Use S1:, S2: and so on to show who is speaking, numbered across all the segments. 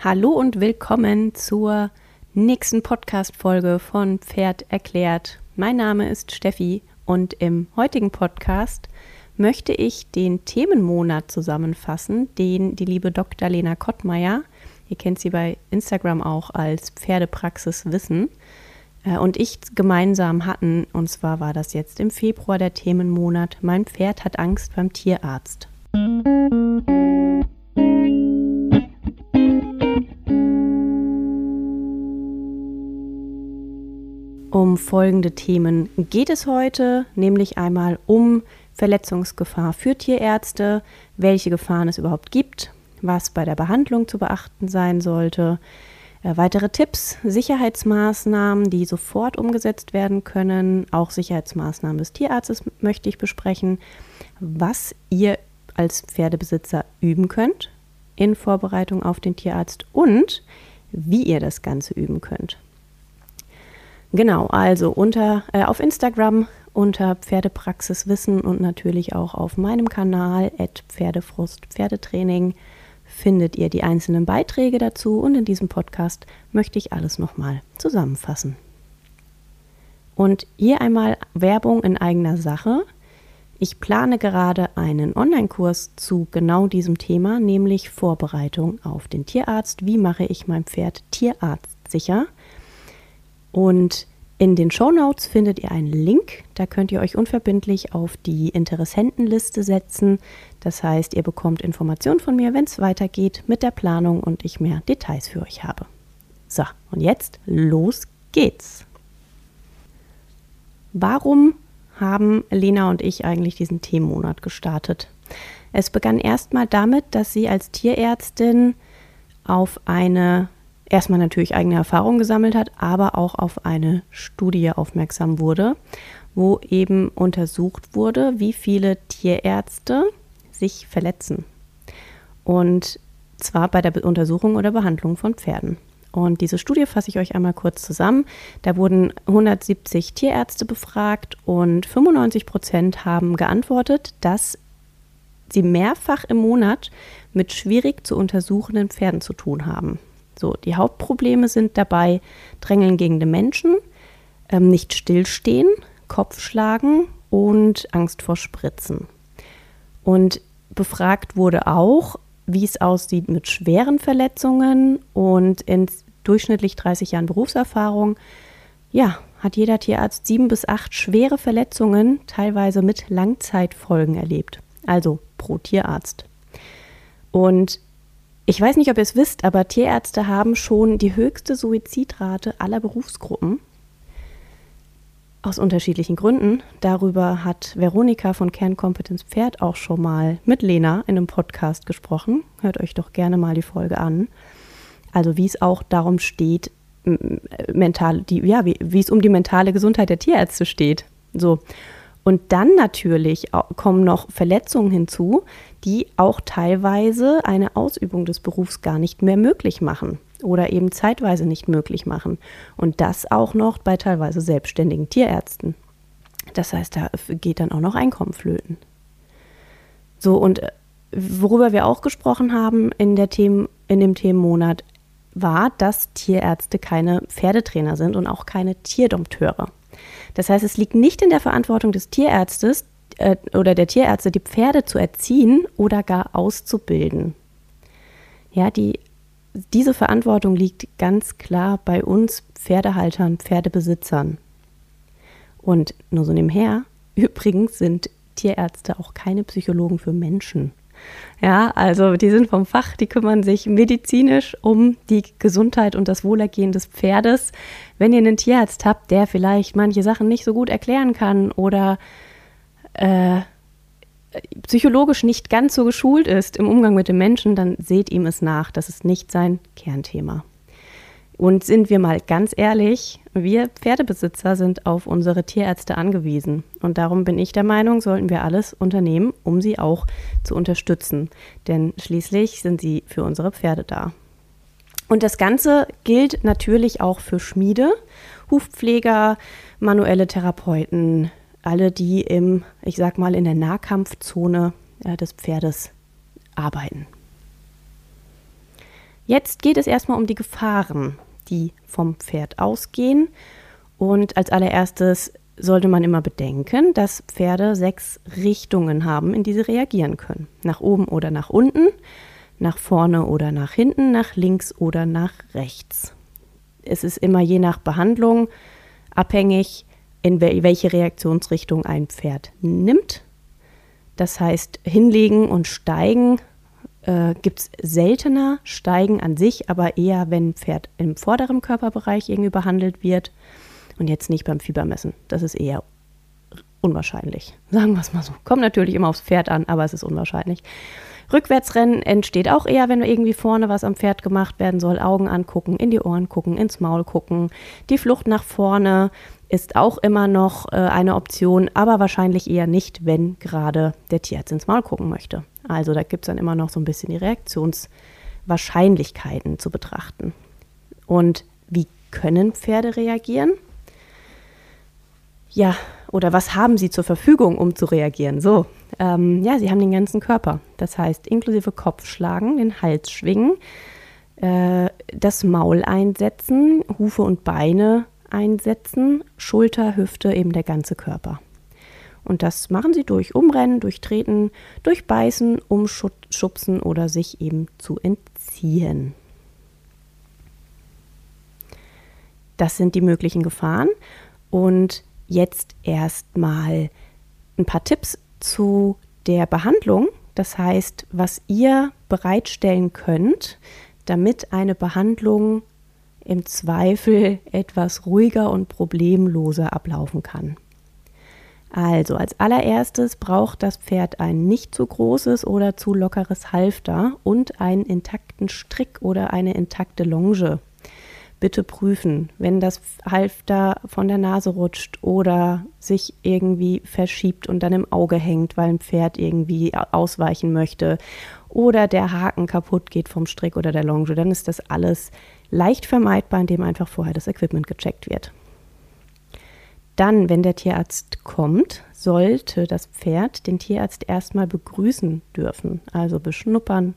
S1: Hallo und willkommen zur nächsten Podcast-Folge von Pferd erklärt. Mein Name ist Steffi und im heutigen Podcast möchte ich den Themenmonat zusammenfassen, den die liebe Dr. Lena Kottmeier, ihr kennt sie bei Instagram auch als Pferdepraxis Wissen, äh, und ich gemeinsam hatten. Und zwar war das jetzt im Februar der Themenmonat Mein Pferd hat Angst beim Tierarzt. Um folgende Themen geht es heute, nämlich einmal um Verletzungsgefahr für Tierärzte, welche Gefahren es überhaupt gibt, was bei der Behandlung zu beachten sein sollte, äh, weitere Tipps, Sicherheitsmaßnahmen, die sofort umgesetzt werden können, auch Sicherheitsmaßnahmen des Tierarztes möchte ich besprechen, was ihr als Pferdebesitzer üben könnt in Vorbereitung auf den Tierarzt und wie ihr das Ganze üben könnt. Genau, also unter äh, auf Instagram unter Pferdepraxiswissen und natürlich auch auf meinem Kanal Pferdefrust Pferdetraining findet ihr die einzelnen Beiträge dazu und in diesem Podcast möchte ich alles nochmal zusammenfassen. Und hier einmal Werbung in eigener Sache. Ich plane gerade einen Online-Kurs zu genau diesem Thema, nämlich Vorbereitung auf den Tierarzt. Wie mache ich mein Pferd tierarztsicher? Und in den Show Notes findet ihr einen Link, da könnt ihr euch unverbindlich auf die Interessentenliste setzen. Das heißt, ihr bekommt Informationen von mir, wenn es weitergeht mit der Planung und ich mehr Details für euch habe. So, und jetzt los geht's. Warum haben Lena und ich eigentlich diesen Themenmonat gestartet? Es begann erstmal damit, dass sie als Tierärztin auf eine erstmal natürlich eigene Erfahrungen gesammelt hat, aber auch auf eine Studie aufmerksam wurde, wo eben untersucht wurde, wie viele Tierärzte sich verletzen. Und zwar bei der Untersuchung oder Behandlung von Pferden. Und diese Studie fasse ich euch einmal kurz zusammen. Da wurden 170 Tierärzte befragt und 95 Prozent haben geantwortet, dass sie mehrfach im Monat mit schwierig zu untersuchenden Pferden zu tun haben. So, die Hauptprobleme sind dabei Drängeln gegen den Menschen, ähm, nicht stillstehen, Kopfschlagen und Angst vor Spritzen. Und befragt wurde auch, wie es aussieht mit schweren Verletzungen und in durchschnittlich 30 Jahren Berufserfahrung, ja, hat jeder Tierarzt sieben bis acht schwere Verletzungen, teilweise mit Langzeitfolgen erlebt. Also pro Tierarzt. Und ich weiß nicht, ob ihr es wisst, aber Tierärzte haben schon die höchste Suizidrate aller Berufsgruppen. Aus unterschiedlichen Gründen. Darüber hat Veronika von Kernkompetenz Pferd auch schon mal mit Lena in einem Podcast gesprochen. Hört euch doch gerne mal die Folge an. Also wie es auch darum steht, mental, die, ja, wie, wie es um die mentale Gesundheit der Tierärzte steht. So. Und dann natürlich kommen noch Verletzungen hinzu, die auch teilweise eine Ausübung des Berufs gar nicht mehr möglich machen oder eben zeitweise nicht möglich machen. Und das auch noch bei teilweise selbstständigen Tierärzten. Das heißt, da geht dann auch noch Einkommen flöten. So, und äh, worüber wir auch gesprochen haben in, der Themen, in dem Themenmonat, war, dass Tierärzte keine Pferdetrainer sind und auch keine Tierdompteure. Das heißt, es liegt nicht in der Verantwortung des Tierärztes äh, oder der Tierärzte, die Pferde zu erziehen oder gar auszubilden. Ja, die, diese Verantwortung liegt ganz klar bei uns Pferdehaltern, Pferdebesitzern. Und nur so nebenher, übrigens sind Tierärzte auch keine Psychologen für Menschen. Ja, also die sind vom Fach, die kümmern sich medizinisch um die Gesundheit und das Wohlergehen des Pferdes. Wenn ihr einen Tierarzt habt, der vielleicht manche Sachen nicht so gut erklären kann oder äh, psychologisch nicht ganz so geschult ist im Umgang mit dem Menschen, dann seht ihm es nach. Das ist nicht sein Kernthema. Und sind wir mal ganz ehrlich, wir Pferdebesitzer sind auf unsere Tierärzte angewiesen. Und darum bin ich der Meinung, sollten wir alles unternehmen, um sie auch zu unterstützen. Denn schließlich sind sie für unsere Pferde da. Und das Ganze gilt natürlich auch für Schmiede, Hufpfleger, manuelle Therapeuten, alle, die im, ich sag mal, in der Nahkampfzone äh, des Pferdes arbeiten. Jetzt geht es erstmal um die Gefahren, die vom Pferd ausgehen. Und als allererstes sollte man immer bedenken, dass Pferde sechs Richtungen haben, in die sie reagieren können. Nach oben oder nach unten, nach vorne oder nach hinten, nach links oder nach rechts. Es ist immer je nach Behandlung abhängig, in welche Reaktionsrichtung ein Pferd nimmt. Das heißt, hinlegen und steigen äh, gibt es seltener, steigen an sich, aber eher, wenn Pferd im vorderen Körperbereich irgendwie behandelt wird und jetzt nicht beim Fiebermessen. Das ist eher unwahrscheinlich. Sagen wir es mal so. Kommt natürlich immer aufs Pferd an, aber es ist unwahrscheinlich. Rückwärtsrennen entsteht auch eher, wenn irgendwie vorne was am Pferd gemacht werden soll. Augen angucken, in die Ohren gucken, ins Maul gucken. Die Flucht nach vorne ist auch immer noch äh, eine Option, aber wahrscheinlich eher nicht, wenn gerade der Tierarzt ins Maul gucken möchte. Also da gibt es dann immer noch so ein bisschen die Reaktionswahrscheinlichkeiten zu betrachten. Und wie können Pferde reagieren? Ja, oder was haben sie zur Verfügung, um zu reagieren? So, ähm, ja, sie haben den ganzen Körper. Das heißt, inklusive Kopfschlagen, den Hals schwingen, äh, das Maul einsetzen, Hufe und Beine einsetzen, Schulter, Hüfte, eben der ganze Körper. Und das machen sie durch Umrennen, durch Treten, durch Beißen, Umschubsen oder sich eben zu entziehen. Das sind die möglichen Gefahren. Und jetzt erstmal ein paar Tipps zu der Behandlung. Das heißt, was ihr bereitstellen könnt, damit eine Behandlung im Zweifel etwas ruhiger und problemloser ablaufen kann. Also als allererstes braucht das Pferd ein nicht zu großes oder zu lockeres Halfter und einen intakten Strick oder eine intakte Longe bitte prüfen, wenn das Halfter von der Nase rutscht oder sich irgendwie verschiebt und dann im Auge hängt, weil ein Pferd irgendwie ausweichen möchte oder der Haken kaputt geht vom Strick oder der Longe, dann ist das alles leicht vermeidbar, indem einfach vorher das Equipment gecheckt wird. Dann, wenn der Tierarzt kommt, sollte das Pferd den Tierarzt erstmal begrüßen dürfen, also beschnuppern,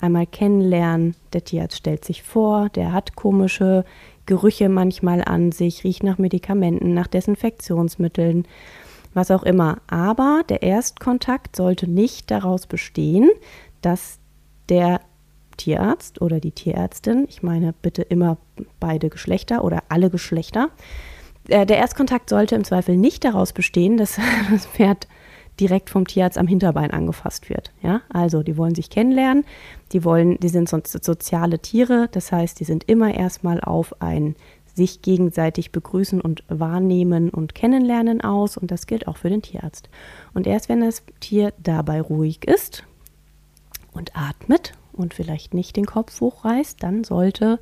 S1: einmal kennenlernen. Der Tierarzt stellt sich vor, der hat komische Gerüche manchmal an sich, riecht nach Medikamenten, nach Desinfektionsmitteln, was auch immer. Aber der Erstkontakt sollte nicht daraus bestehen, dass der Tierarzt oder die Tierärztin, ich meine bitte immer beide Geschlechter oder alle Geschlechter, äh, der Erstkontakt sollte im Zweifel nicht daraus bestehen, dass das Pferd direkt vom Tierarzt am Hinterbein angefasst wird. Ja, also die wollen sich kennenlernen, die wollen, die sind sonst soziale Tiere, das heißt, die sind immer erstmal auf ein sich gegenseitig begrüßen und wahrnehmen und kennenlernen aus und das gilt auch für den Tierarzt. Und erst wenn das Tier dabei ruhig ist und atmet und vielleicht nicht den Kopf hochreißt, dann sollte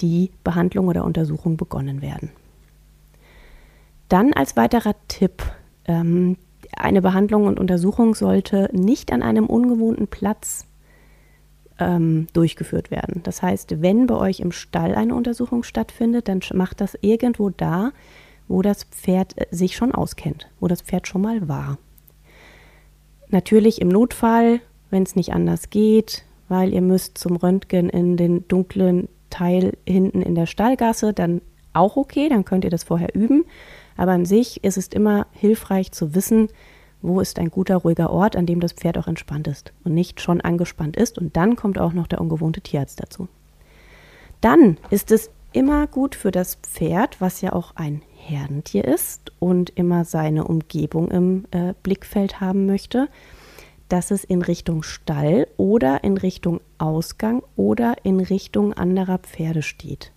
S1: die Behandlung oder Untersuchung begonnen werden. Dann als weiterer Tipp, ähm, eine Behandlung und Untersuchung sollte nicht an einem ungewohnten Platz ähm, durchgeführt werden. Das heißt, wenn bei euch im Stall eine Untersuchung stattfindet, dann macht das irgendwo da, wo das Pferd äh, sich schon auskennt, wo das Pferd schon mal war. Natürlich im Notfall, wenn es nicht anders geht, weil ihr müsst zum Röntgen in den dunklen Teil hinten in der Stallgasse, dann auch okay, dann könnt ihr das vorher üben. Aber an sich ist es immer hilfreich zu wissen, wo ist ein guter, ruhiger Ort, an dem das Pferd auch entspannt ist und nicht schon angespannt ist. Und dann kommt auch noch der ungewohnte Tierarzt dazu. Dann ist es immer gut für das Pferd, was ja auch ein Herdentier ist und immer seine Umgebung im äh, Blickfeld haben möchte, dass es in Richtung Stall oder in Richtung Ausgang oder in Richtung anderer Pferde steht.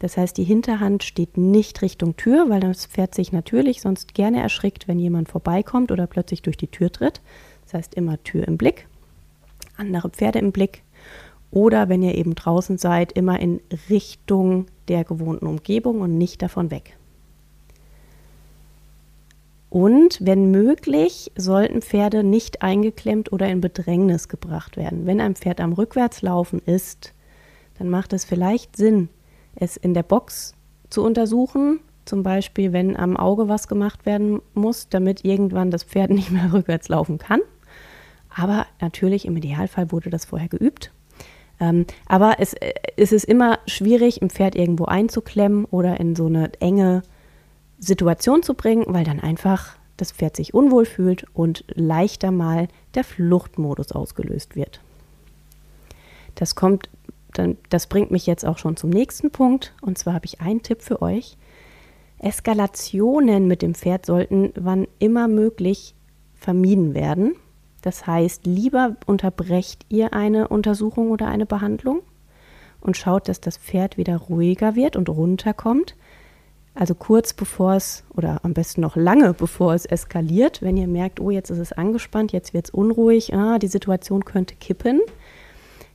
S1: Das heißt, die Hinterhand steht nicht Richtung Tür, weil das Pferd sich natürlich sonst gerne erschrickt, wenn jemand vorbeikommt oder plötzlich durch die Tür tritt. Das heißt, immer Tür im Blick, andere Pferde im Blick oder wenn ihr eben draußen seid, immer in Richtung der gewohnten Umgebung und nicht davon weg. Und wenn möglich, sollten Pferde nicht eingeklemmt oder in Bedrängnis gebracht werden. Wenn ein Pferd am Rückwärtslaufen ist, dann macht es vielleicht Sinn, es in der Box zu untersuchen. Zum Beispiel, wenn am Auge was gemacht werden muss, damit irgendwann das Pferd nicht mehr rückwärts laufen kann. Aber natürlich im Idealfall wurde das vorher geübt. Ähm, aber es, äh, es ist immer schwierig, ein Pferd irgendwo einzuklemmen oder in so eine enge Situation zu bringen, weil dann einfach das Pferd sich unwohl fühlt und leichter mal der Fluchtmodus ausgelöst wird. Das kommt, dann, das bringt mich jetzt auch schon zum nächsten Punkt. Und zwar habe ich einen Tipp für euch. Eskalationen mit dem Pferd sollten wann immer möglich vermieden werden. Das heißt, lieber unterbrecht ihr eine Untersuchung oder eine Behandlung und schaut, dass das Pferd wieder ruhiger wird und runterkommt. Also kurz bevor es oder am besten noch lange bevor es eskaliert, wenn ihr merkt, oh, jetzt ist es angespannt, jetzt wird es unruhig, ah, die Situation könnte kippen.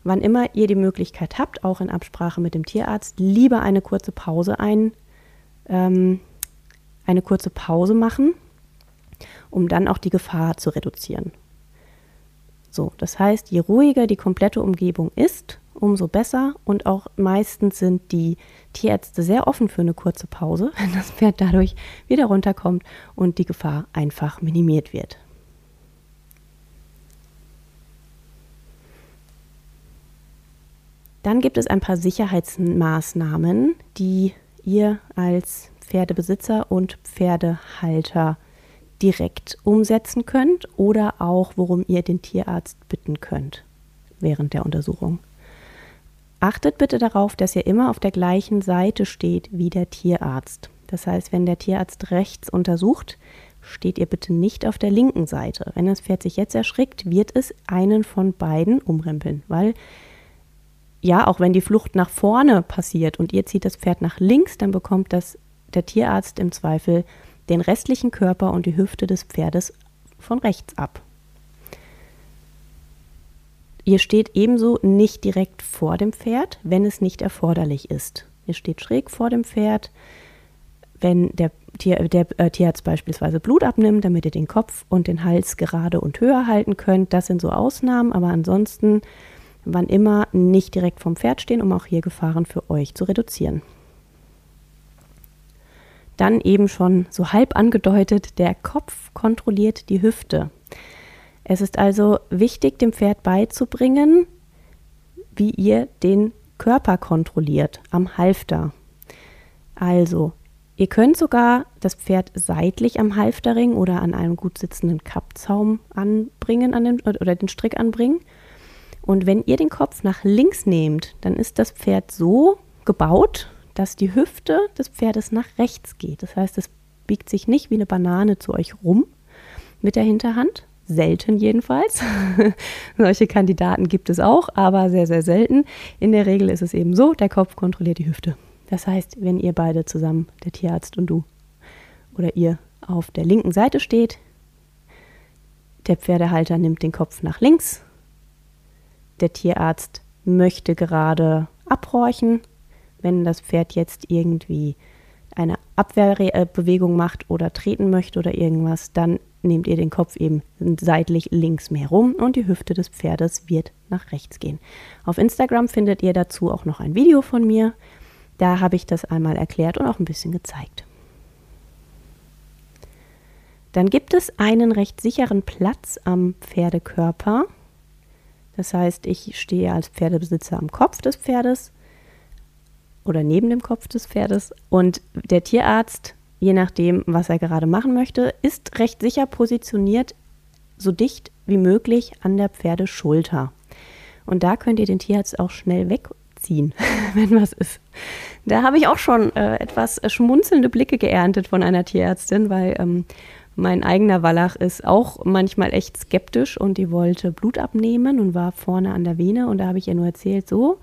S1: Wann immer ihr die Möglichkeit habt, auch in Absprache mit dem Tierarzt, lieber eine kurze Pause ein, ähm, eine kurze Pause machen, um dann auch die Gefahr zu reduzieren. So, das heißt, je ruhiger die komplette Umgebung ist, umso besser. Und auch meistens sind die Tierärzte sehr offen für eine kurze Pause, wenn das Pferd dadurch wieder runterkommt und die Gefahr einfach minimiert wird. Dann gibt es ein paar Sicherheitsmaßnahmen, die ihr als Pferdebesitzer und Pferdehalter direkt umsetzen könnt oder auch worum ihr den Tierarzt bitten könnt während der Untersuchung. Achtet bitte darauf, dass ihr immer auf der gleichen Seite steht wie der Tierarzt. Das heißt, wenn der Tierarzt rechts untersucht, steht ihr bitte nicht auf der linken Seite. Wenn das Pferd sich jetzt erschrickt, wird es einen von beiden umrempeln, weil ja, auch wenn die Flucht nach vorne passiert und ihr zieht das Pferd nach links, dann bekommt das der Tierarzt im Zweifel den restlichen Körper und die Hüfte des Pferdes von rechts ab. Ihr steht ebenso nicht direkt vor dem Pferd, wenn es nicht erforderlich ist. Ihr steht schräg vor dem Pferd, wenn der, Tier, der äh, Tierarzt beispielsweise Blut abnimmt, damit ihr den Kopf und den Hals gerade und höher halten könnt. Das sind so Ausnahmen, aber ansonsten wann immer nicht direkt vom Pferd stehen, um auch hier Gefahren für euch zu reduzieren. Dann eben schon so halb angedeutet, der Kopf kontrolliert die Hüfte. Es ist also wichtig, dem Pferd beizubringen, wie ihr den Körper kontrolliert am Halfter. Also, ihr könnt sogar das Pferd seitlich am Halfterring oder an einem gut sitzenden Kappzaum anbringen an den, oder den Strick anbringen. Und wenn ihr den Kopf nach links nehmt, dann ist das Pferd so gebaut, dass die Hüfte des Pferdes nach rechts geht. Das heißt, es biegt sich nicht wie eine Banane zu euch rum mit der Hinterhand. Selten jedenfalls. Solche Kandidaten gibt es auch, aber sehr, sehr selten. In der Regel ist es eben so, der Kopf kontrolliert die Hüfte. Das heißt, wenn ihr beide zusammen, der Tierarzt und du, oder ihr auf der linken Seite steht, der Pferdehalter nimmt den Kopf nach links, der Tierarzt möchte gerade abhorchen wenn das Pferd jetzt irgendwie eine Abwehrbewegung macht oder treten möchte oder irgendwas, dann nehmt ihr den Kopf eben seitlich links mehr rum und die Hüfte des Pferdes wird nach rechts gehen. Auf Instagram findet ihr dazu auch noch ein Video von mir. Da habe ich das einmal erklärt und auch ein bisschen gezeigt. Dann gibt es einen recht sicheren Platz am Pferdekörper. Das heißt, ich stehe als Pferdebesitzer am Kopf des Pferdes oder neben dem Kopf des Pferdes. Und der Tierarzt, je nachdem, was er gerade machen möchte, ist recht sicher positioniert, so dicht wie möglich an der Pferdeschulter. Und da könnt ihr den Tierarzt auch schnell wegziehen, wenn was ist. Da habe ich auch schon äh, etwas schmunzelnde Blicke geerntet von einer Tierärztin, weil ähm, mein eigener Wallach ist auch manchmal echt skeptisch und die wollte Blut abnehmen und war vorne an der Vene und da habe ich ihr nur erzählt, so,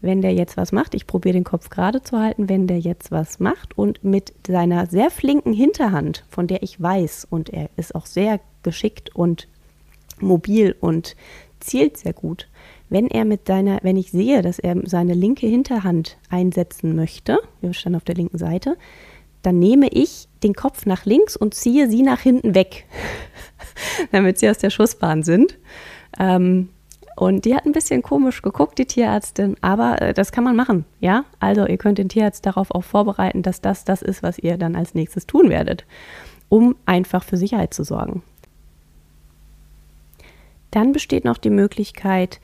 S1: wenn der jetzt was macht, ich probiere den Kopf gerade zu halten, wenn der jetzt was macht und mit seiner sehr flinken Hinterhand, von der ich weiß, und er ist auch sehr geschickt und mobil und zielt sehr gut, wenn er mit seiner, wenn ich sehe, dass er seine linke Hinterhand einsetzen möchte, wir standen auf der linken Seite, dann nehme ich den Kopf nach links und ziehe sie nach hinten weg, damit sie aus der Schussbahn sind. Ähm, und die hat ein bisschen komisch geguckt, die Tierärztin, aber äh, das kann man machen, ja? Also ihr könnt den Tierarzt darauf auch vorbereiten, dass das das ist, was ihr dann als nächstes tun werdet, um einfach für Sicherheit zu sorgen. Dann besteht noch die Möglichkeit,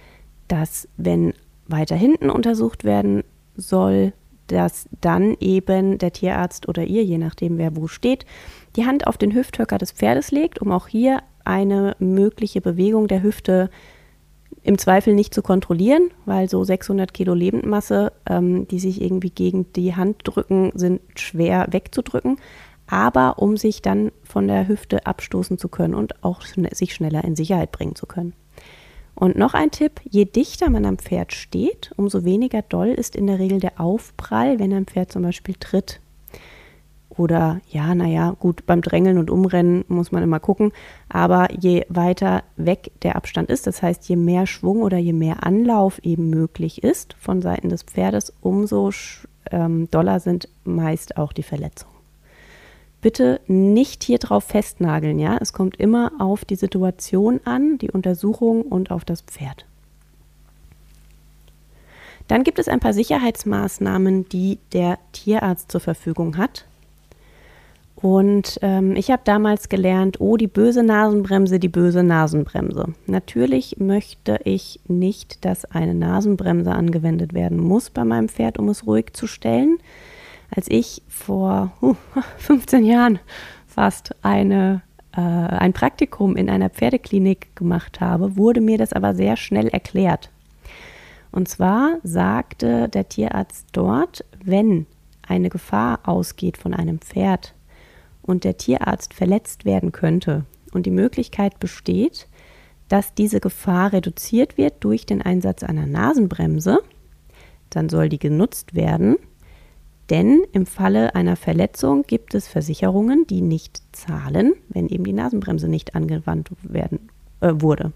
S1: dass wenn weiter hinten untersucht werden soll, dass dann eben der Tierarzt oder ihr, je nachdem wer wo steht, die Hand auf den Hüfthöcker des Pferdes legt, um auch hier eine mögliche Bewegung der Hüfte im Zweifel nicht zu kontrollieren, weil so 600 Kilo Lebendmasse, ähm, die sich irgendwie gegen die Hand drücken, sind schwer wegzudrücken. Aber um sich dann von der Hüfte abstoßen zu können und auch sich schneller in Sicherheit bringen zu können. Und noch ein Tipp, je dichter man am Pferd steht, umso weniger doll ist in der Regel der Aufprall, wenn ein Pferd zum Beispiel tritt. Oder ja, naja, gut, beim Drängeln und Umrennen muss man immer gucken. Aber je weiter weg der Abstand ist, das heißt, je mehr Schwung oder je mehr Anlauf eben möglich ist von Seiten des Pferdes, umso ähm, doller sind meist auch die Verletzungen bitte nicht hier drauf festnageln, ja. Es kommt immer auf die Situation an, die Untersuchung und auf das Pferd. Dann gibt es ein paar Sicherheitsmaßnahmen, die der Tierarzt zur Verfügung hat. Und ähm, ich habe damals gelernt, oh, die böse Nasenbremse, die böse Nasenbremse. Natürlich möchte ich nicht, dass eine Nasenbremse angewendet werden muss bei meinem Pferd, um es ruhig zu stellen als ich vor uh, 15 Jahren fast eine, äh, ein Praktikum in einer Pferdeklinik gemacht habe, wurde mir das aber sehr schnell erklärt. Und zwar sagte der Tierarzt dort, wenn eine Gefahr ausgeht von einem Pferd und der Tierarzt verletzt werden könnte und die Möglichkeit besteht, dass diese Gefahr reduziert wird durch den Einsatz einer Nasenbremse, dann soll die genutzt werden denn im Falle einer Verletzung gibt es Versicherungen, die nicht zahlen, wenn eben die Nasenbremse nicht angewandt werden, äh, wurde.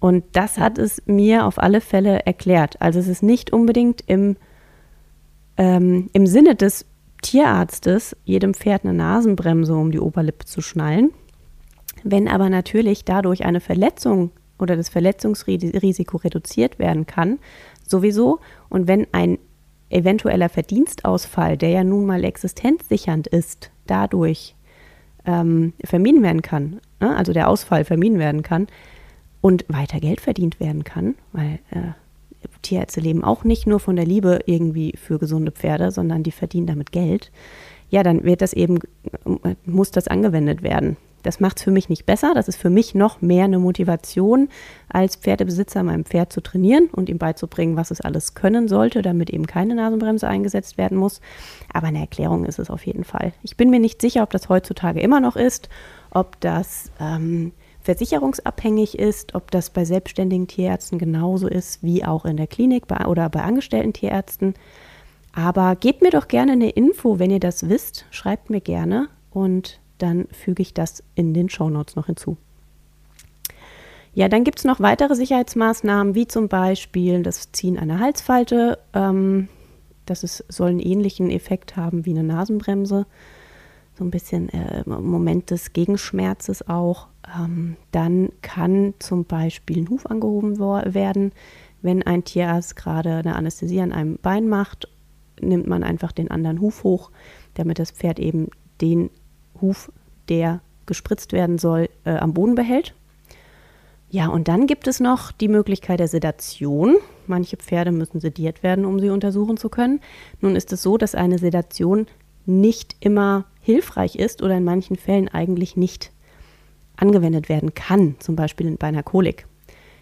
S1: Und das hat es mir auf alle Fälle erklärt. Also es ist nicht unbedingt im, ähm, im Sinne des Tierarztes, jedem Pferd eine Nasenbremse um die Oberlippe zu schnallen. Wenn aber natürlich dadurch eine Verletzung oder das Verletzungsrisiko reduziert werden kann, sowieso. Und wenn ein eventueller Verdienstausfall, der ja nun mal existenzsichernd ist, dadurch ähm, vermieden werden kann, ne? also der Ausfall vermieden werden kann und weiter Geld verdient werden kann, weil äh, Tierärzte leben auch nicht nur von der Liebe irgendwie für gesunde Pferde, sondern die verdienen damit Geld. Ja, dann wird das eben, muss das angewendet werden. Das macht es für mich nicht besser. Das ist für mich noch mehr eine Motivation, als Pferdebesitzer meinem Pferd zu trainieren und ihm beizubringen, was es alles können sollte, damit eben keine Nasenbremse eingesetzt werden muss. Aber eine Erklärung ist es auf jeden Fall. Ich bin mir nicht sicher, ob das heutzutage immer noch ist, ob das ähm, versicherungsabhängig ist, ob das bei selbstständigen Tierärzten genauso ist wie auch in der Klinik bei, oder bei angestellten Tierärzten. Aber gebt mir doch gerne eine Info, wenn ihr das wisst. Schreibt mir gerne und dann füge ich das in den Shownotes noch hinzu. Ja, dann gibt es noch weitere Sicherheitsmaßnahmen, wie zum Beispiel das Ziehen einer Halsfalte. Ähm, das ist, soll einen ähnlichen Effekt haben wie eine Nasenbremse. So ein bisschen äh, Moment des Gegenschmerzes auch. Ähm, dann kann zum Beispiel ein Huf angehoben werden. Wenn ein Tierarzt gerade eine Anästhesie an einem Bein macht, nimmt man einfach den anderen Huf hoch, damit das Pferd eben den Huf, der gespritzt werden soll, äh, am Boden behält. Ja, und dann gibt es noch die Möglichkeit der Sedation. Manche Pferde müssen sediert werden, um sie untersuchen zu können. Nun ist es so, dass eine Sedation nicht immer hilfreich ist oder in manchen Fällen eigentlich nicht angewendet werden kann, zum Beispiel bei einer Kolik.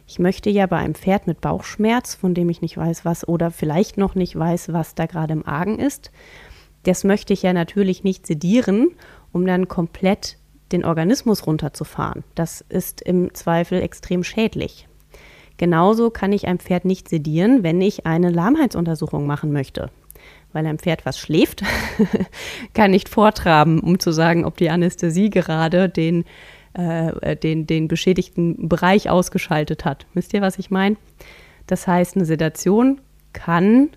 S1: Ich möchte ja bei einem Pferd mit Bauchschmerz, von dem ich nicht weiß, was oder vielleicht noch nicht weiß, was da gerade im Argen ist, das möchte ich ja natürlich nicht sedieren um dann komplett den Organismus runterzufahren. Das ist im Zweifel extrem schädlich. Genauso kann ich ein Pferd nicht sedieren, wenn ich eine Lahmheitsuntersuchung machen möchte. Weil ein Pferd, was schläft, kann nicht vortraben, um zu sagen, ob die Anästhesie gerade den, äh, den, den beschädigten Bereich ausgeschaltet hat. Wisst ihr, was ich meine? Das heißt, eine Sedation kann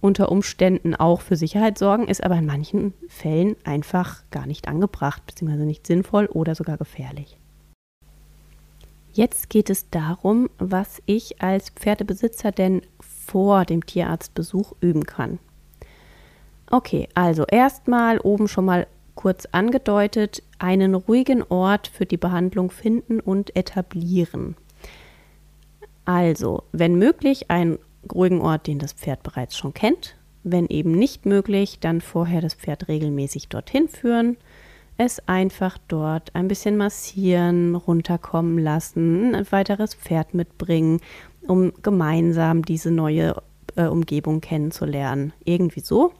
S1: unter Umständen auch für Sicherheit sorgen, ist aber in manchen Fällen einfach gar nicht angebracht, beziehungsweise nicht sinnvoll oder sogar gefährlich. Jetzt geht es darum, was ich als Pferdebesitzer denn vor dem Tierarztbesuch üben kann. Okay, also erstmal oben schon mal kurz angedeutet, einen ruhigen Ort für die Behandlung finden und etablieren. Also, wenn möglich, einen ruhigen Ort, den das Pferd bereits schon kennt. Wenn eben nicht möglich, dann vorher das Pferd regelmäßig dorthin führen. Es einfach dort ein bisschen massieren, runterkommen lassen, ein weiteres Pferd mitbringen, um gemeinsam diese neue äh, Umgebung kennenzulernen. Irgendwie so.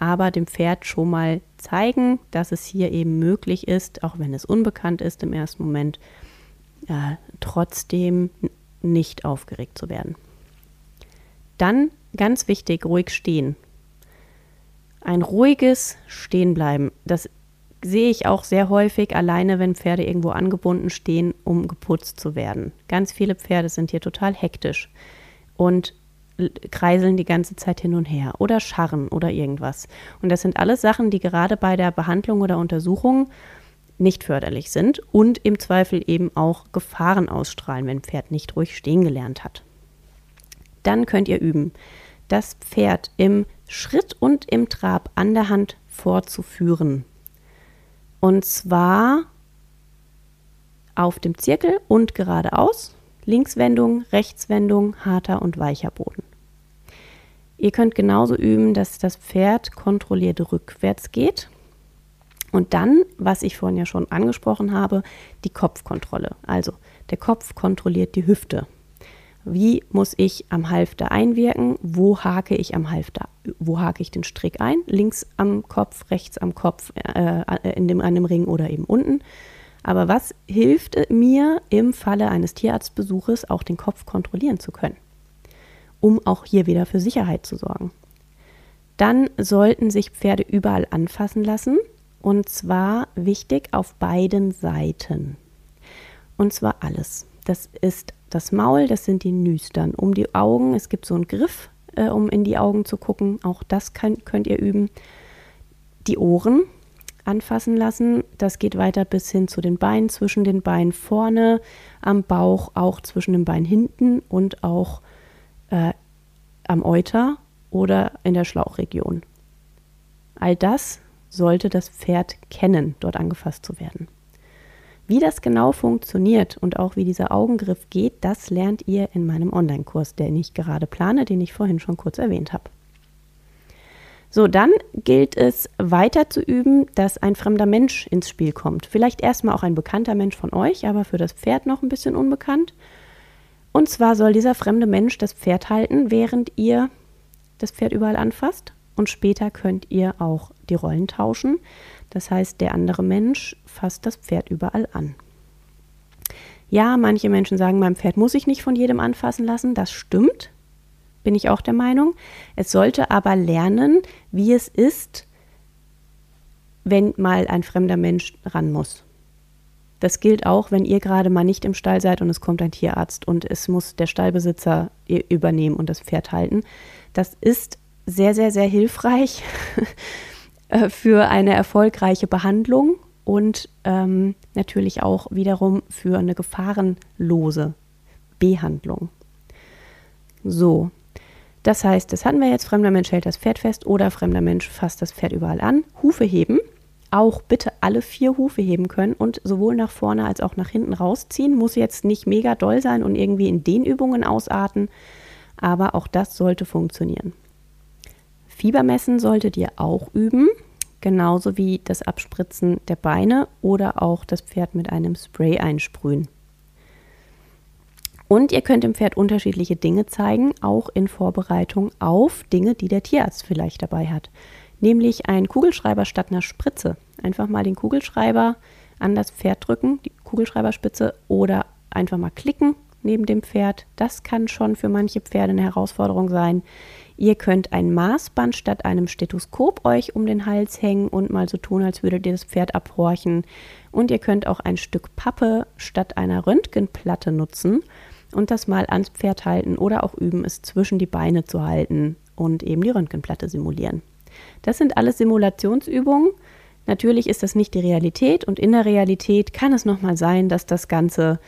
S1: Aber dem Pferd schon mal zeigen, dass es hier eben möglich ist, auch wenn es unbekannt ist im ersten Moment, äh, trotzdem nicht aufgeregt zu werden. Dann ganz wichtig, ruhig stehen. Ein ruhiges Stehenbleiben. Das sehe ich auch sehr häufig alleine, wenn Pferde irgendwo angebunden stehen, um geputzt zu werden. Ganz viele Pferde sind hier total hektisch und kreiseln die ganze Zeit hin und her oder scharren oder irgendwas. Und das sind alles Sachen, die gerade bei der Behandlung oder Untersuchung nicht förderlich sind und im Zweifel eben auch Gefahren ausstrahlen, wenn Pferd nicht ruhig stehen gelernt hat. Dann könnt ihr üben, das Pferd im Schritt und im Trab an der Hand vorzuführen. Und zwar auf dem Zirkel und geradeaus, Linkswendung, Rechtswendung, harter und weicher Boden. Ihr könnt genauso üben, dass das Pferd kontrolliert rückwärts geht und dann, was ich vorhin ja schon angesprochen habe, die Kopfkontrolle. Also der Kopf kontrolliert die Hüfte. Wie muss ich am Halfter einwirken? Wo hake ich am Halfter? Wo hake ich den Strick ein? Links am Kopf, rechts am Kopf, äh, in dem, an dem Ring oder eben unten. Aber was hilft mir im Falle eines Tierarztbesuches auch den Kopf kontrollieren zu können? Um auch hier wieder für Sicherheit zu sorgen. Dann sollten sich Pferde überall anfassen lassen, und zwar wichtig auf beiden Seiten. Und zwar alles. Das ist das Maul, das sind die Nüstern. Um die Augen, es gibt so einen Griff, äh, um in die Augen zu gucken. Auch das kann, könnt ihr üben. Die Ohren anfassen lassen. Das geht weiter bis hin zu den Beinen, zwischen den Beinen vorne, am Bauch, auch zwischen den Beinen hinten und auch äh, am Euter oder in der Schlauchregion. All das sollte das Pferd kennen, dort angefasst zu werden. Wie das genau funktioniert und auch wie dieser Augengriff geht, das lernt ihr in meinem Online-Kurs, den ich gerade plane, den ich vorhin schon kurz erwähnt habe. So, dann gilt es weiter zu üben, dass ein fremder Mensch ins Spiel kommt. Vielleicht erstmal auch ein bekannter Mensch von euch, aber für das Pferd noch ein bisschen unbekannt. Und zwar soll dieser fremde Mensch das Pferd halten, während ihr das Pferd überall anfasst und später könnt ihr auch die Rollen tauschen. Das heißt, der andere Mensch fasst das Pferd überall an. Ja, manche Menschen sagen, mein Pferd muss ich nicht von jedem anfassen lassen. Das stimmt, bin ich auch der Meinung. Es sollte aber lernen, wie es ist, wenn mal ein fremder Mensch ran muss. Das gilt auch, wenn ihr gerade mal nicht im Stall seid und es kommt ein Tierarzt und es muss der Stallbesitzer übernehmen und das Pferd halten. Das ist sehr, sehr, sehr hilfreich äh, für eine erfolgreiche Behandlung und ähm, natürlich auch wiederum für eine gefahrenlose Behandlung. So, das heißt, das hatten wir jetzt, fremder Mensch hält das Pferd fest oder fremder Mensch fasst das Pferd überall an. Hufe heben, auch bitte alle vier Hufe heben können und sowohl nach vorne als auch nach hinten rausziehen. Muss jetzt nicht mega doll sein und irgendwie in den Übungen ausarten, aber auch das sollte funktionieren. Fiebermessen solltet ihr auch üben, genauso wie das Abspritzen der Beine oder auch das Pferd mit einem Spray einsprühen. Und ihr könnt dem Pferd unterschiedliche Dinge zeigen, auch in Vorbereitung auf Dinge, die der Tierarzt vielleicht dabei hat. Nämlich ein Kugelschreiber statt einer Spritze. Einfach mal den Kugelschreiber an das Pferd drücken, die Kugelschreiberspitze, oder einfach mal klicken neben dem Pferd. Das kann schon für manche Pferde eine Herausforderung sein. Ihr könnt ein Maßband statt einem Stethoskop euch um den Hals hängen und mal so tun, als würdet ihr das Pferd abhorchen. Und ihr könnt auch ein Stück Pappe statt einer Röntgenplatte nutzen und das mal ans Pferd halten oder auch üben, es zwischen die Beine zu halten und eben die Röntgenplatte simulieren. Das sind alles Simulationsübungen. Natürlich ist das nicht die Realität und in der Realität kann es nochmal sein, dass das Ganze,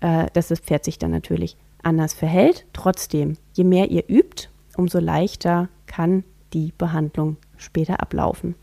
S1: äh, dass das Pferd sich dann natürlich anders verhält. Trotzdem, je mehr ihr übt, umso leichter kann die Behandlung später ablaufen.